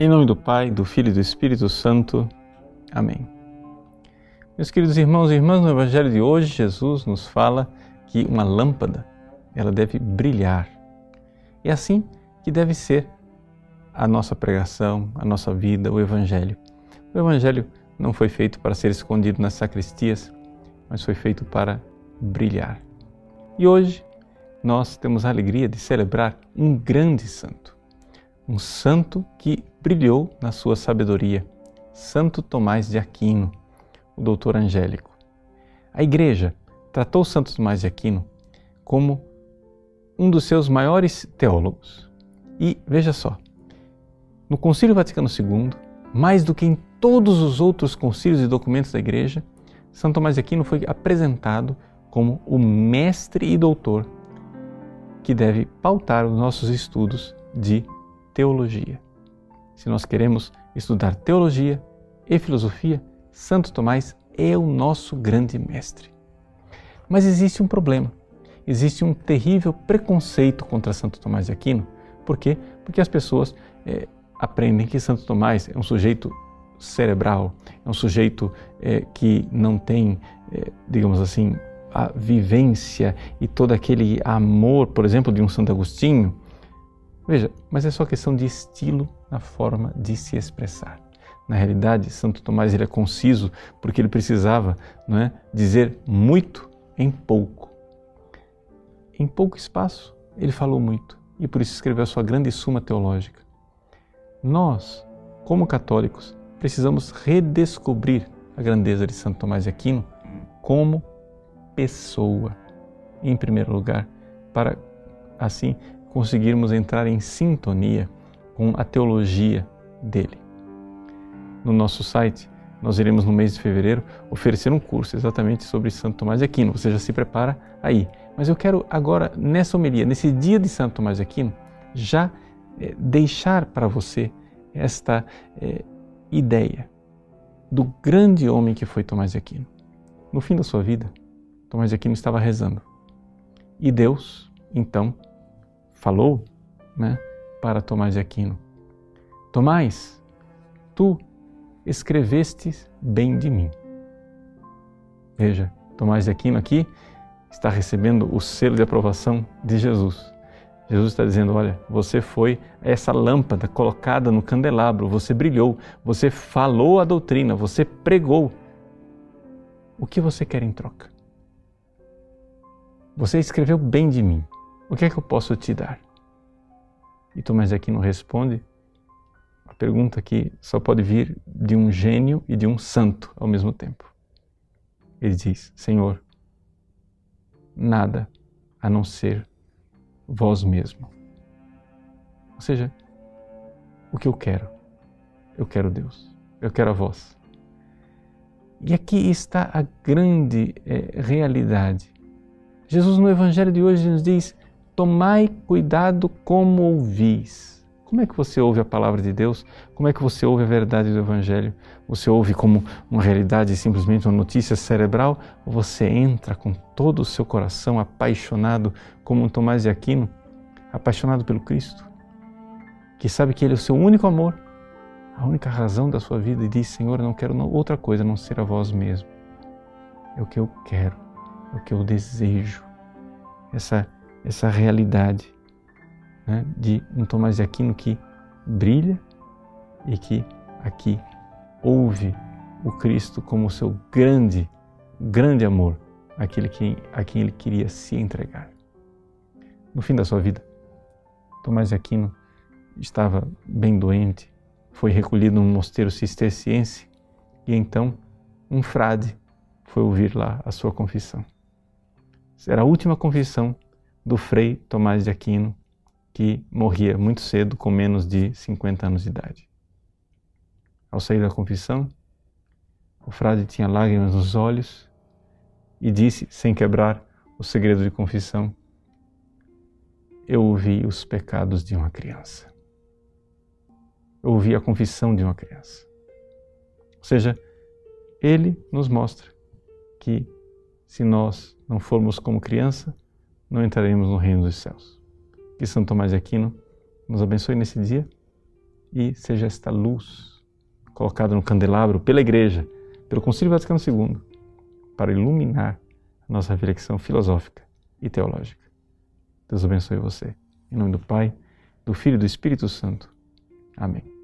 Em nome do Pai, do Filho e do Espírito Santo. Amém. Meus queridos irmãos e irmãs, no Evangelho de hoje, Jesus nos fala que uma lâmpada, ela deve brilhar. É assim que deve ser a nossa pregação, a nossa vida, o Evangelho. O Evangelho não foi feito para ser escondido nas sacristias, mas foi feito para brilhar. E hoje nós temos a alegria de celebrar um grande santo um santo que brilhou na sua sabedoria, Santo Tomás de Aquino, o doutor angélico. A Igreja tratou Santo Tomás de Aquino como um dos seus maiores teólogos. E veja só, no Concílio Vaticano II, mais do que em todos os outros concílios e documentos da Igreja, Santo Tomás de Aquino foi apresentado como o mestre e doutor que deve pautar os nossos estudos de teologia. Se nós queremos estudar teologia e filosofia, Santo Tomás é o nosso grande mestre. Mas existe um problema. Existe um terrível preconceito contra Santo Tomás de Aquino. Por quê? Porque as pessoas é, aprendem que Santo Tomás é um sujeito cerebral, é um sujeito é, que não tem, é, digamos assim, a vivência e todo aquele amor, por exemplo, de um Santo Agostinho, Veja, mas é só questão de estilo na forma de se expressar. Na realidade, Santo Tomás ele é conciso porque ele precisava não é, dizer muito em pouco. Em pouco espaço, ele falou muito e por isso escreveu a sua grande suma teológica. Nós, como católicos, precisamos redescobrir a grandeza de Santo Tomás de Aquino como pessoa, em primeiro lugar, para assim conseguirmos entrar em sintonia com a teologia dele. No nosso site, nós iremos no mês de fevereiro oferecer um curso exatamente sobre Santo Tomás de Aquino. Você já se prepara aí. Mas eu quero agora, nessa homilia, nesse dia de Santo Tomás de Aquino, já é, deixar para você esta é, ideia do grande homem que foi Tomás de Aquino. No fim da sua vida, Tomás de Aquino estava rezando. E Deus, então, falou né, para Tomás de Aquino: Tomás, tu escreveste bem de mim. Veja, Tomás de Aquino aqui está recebendo o selo de aprovação de Jesus. Jesus está dizendo: Olha, você foi essa lâmpada colocada no candelabro, você brilhou, você falou a doutrina, você pregou. O que você quer em troca? Você escreveu bem de mim. O que é que eu posso te dar? E Tomás de Aquino responde a pergunta que só pode vir de um gênio e de um santo ao mesmo tempo. Ele diz: Senhor, nada a não ser vós mesmo. Ou seja, o que eu quero? Eu quero Deus, eu quero a vós. E aqui está a grande é, realidade. Jesus, no Evangelho de hoje, nos diz: Tomai cuidado como ouvis. Como é que você ouve a palavra de Deus? Como é que você ouve a verdade do Evangelho? Você ouve como uma realidade, simplesmente uma notícia cerebral? Ou você entra com todo o seu coração apaixonado, como um Tomás de Aquino, apaixonado pelo Cristo, que sabe que Ele é o seu único amor, a única razão da sua vida, e diz: Senhor, eu não quero outra coisa a não ser a vós mesmo. É o que eu quero, é o que eu desejo. Essa essa realidade né, de um Tomás de Aquino que brilha e que aqui ouve o Cristo como seu grande, grande amor, aquele que, a quem ele queria se entregar. No fim da sua vida, Tomás de Aquino estava bem doente, foi recolhido num mosteiro cisterciense e então um frade foi ouvir lá a sua confissão. Era a última confissão do Frei Tomás de Aquino, que morria muito cedo, com menos de 50 anos de idade. Ao sair da confissão, o frade tinha lágrimas nos olhos e disse, sem quebrar o segredo de confissão: Eu ouvi os pecados de uma criança. Eu ouvi a confissão de uma criança. Ou seja, ele nos mostra que se nós não formos como criança, não entraremos no reino dos céus. Que São Tomás de Aquino nos abençoe nesse dia e seja esta luz colocada no candelabro pela Igreja, pelo Concílio Vaticano II, para iluminar a nossa reflexão filosófica e teológica. Deus abençoe você. Em nome do Pai, do Filho e do Espírito Santo. Amém.